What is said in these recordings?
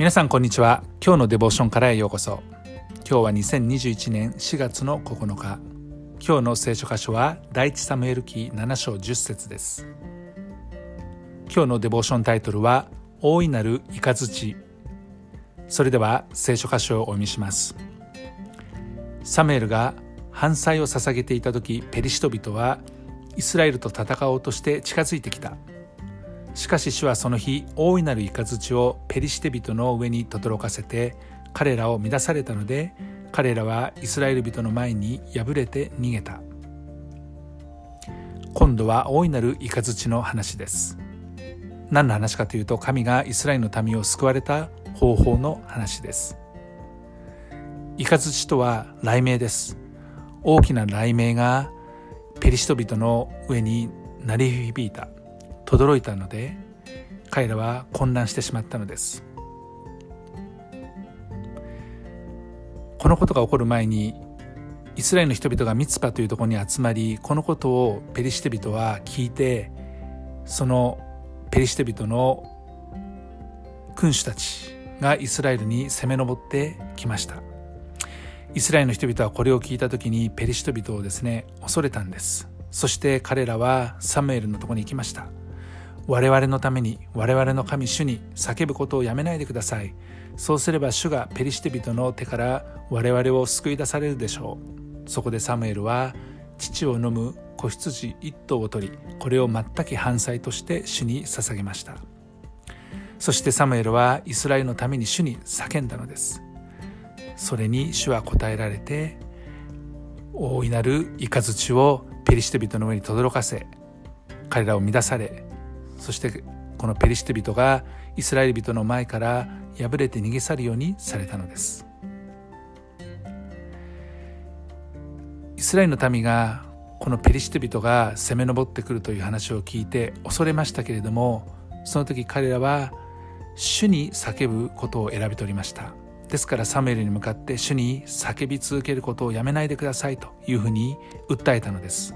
皆さんこんにちは。今日のデボーションからへようこそ。今日は2021年4月の9日。今日の聖書箇所は第一サムエル記7章10節です。今日のデボーションタイトルは大いなる雷。それでは聖書箇所をお読みします。サムエルが反祭を捧げていた時ペリシト人はイスラエルと戦おうとして近づいてきた。しかし主はその日大いなる雷をペリシテ人の上に轟かせて彼らを乱されたので彼らはイスラエル人の前に敗れて逃げた。今度は大いなる雷の話です。何の話かというと神がイスラエルの民を救われた方法の話です。雷とは雷鳴です。大きな雷鳴がペリシト人の上に鳴り響いた。轟いたので彼らは混乱してしまったのです。このことが起こる前にイスラエルの人々がミツパというところに集まりこのことをペリシテ人は聞いてそのペリシテ人の君主たちがイスラエルに攻め上ってきました。イスラエルの人々はこれを聞いた時にペリシテ人をですね恐れたんです。そして彼らはサムエルのとこに行きました。我々のために我々の神主に叫ぶことをやめないでください。そうすれば主がペリシテ人の手から我々を救い出されるでしょう。そこでサムエルは父を飲む子羊一頭を取りこれを全く反祭として主に捧げました。そしてサムエルはイスラエルのために主に叫んだのです。それに主は答えられて大いなる雷をペリシテ人の上に轟かせ彼らを乱されそしてこのペリシテ人がイスラエル人の前から敗れて逃げ去るようにされたのです。イスラエルの民がこのペリシテ人が攻め上ってくるという話を聞いて恐れましたけれどもその時彼らは主に叫ぶことを選び取りました。ですからサムエルに向かって主に叫び続けることをやめないでくださいというふうに訴えたのです。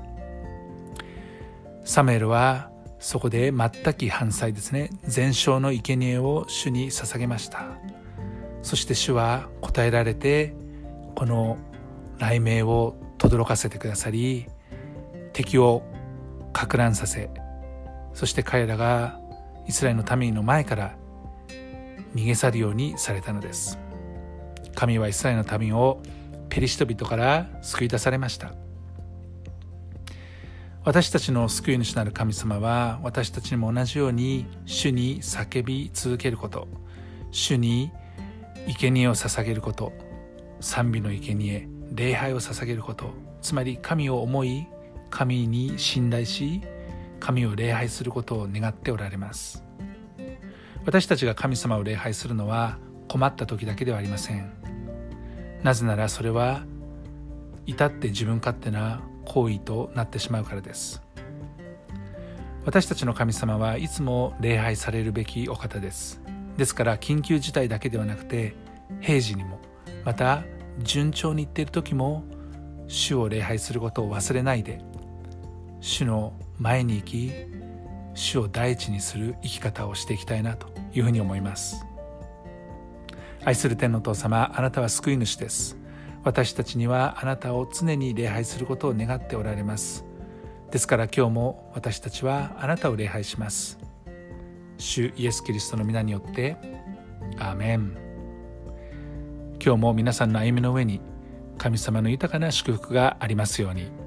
サムエルはそこで全く反祭ですね。全焼の生贄を主に捧げました。そして主は答えられてこの雷鳴を轟かせてくださり敵をか乱させそして彼らがイスラエルの民の前から逃げ去るようにされたのです。神はイスラエルの民をペリシト人から救い出されました。私たちの救い主なる神様は私たちにも同じように主に叫び続けること。主に生贄を捧げること。賛美の生贄礼拝を捧げること。つまり神を思い神に信頼し神を礼拝することを願っておられます。私たちが神様を礼拝するのは困った時だけではありません。なぜならそれは至って自分勝手な行為となってしまうからです。私たちの神様はいつも礼拝されるべきお方です。ですから緊急事態だけではなくて平時にもまた順調にいっている時も主を礼拝することを忘れないで主の前に行き主を第一にする生き方をしていきたいなというふうに思います。愛する天のお父様あなたは救い主です。私たちにはあなたを常に礼拝することを願っておられます。ですから今日も私たちはあなたを礼拝します。主イエス・キリストの皆によってアーメン。今日も皆さんの歩みの上に神様の豊かな祝福がありますように。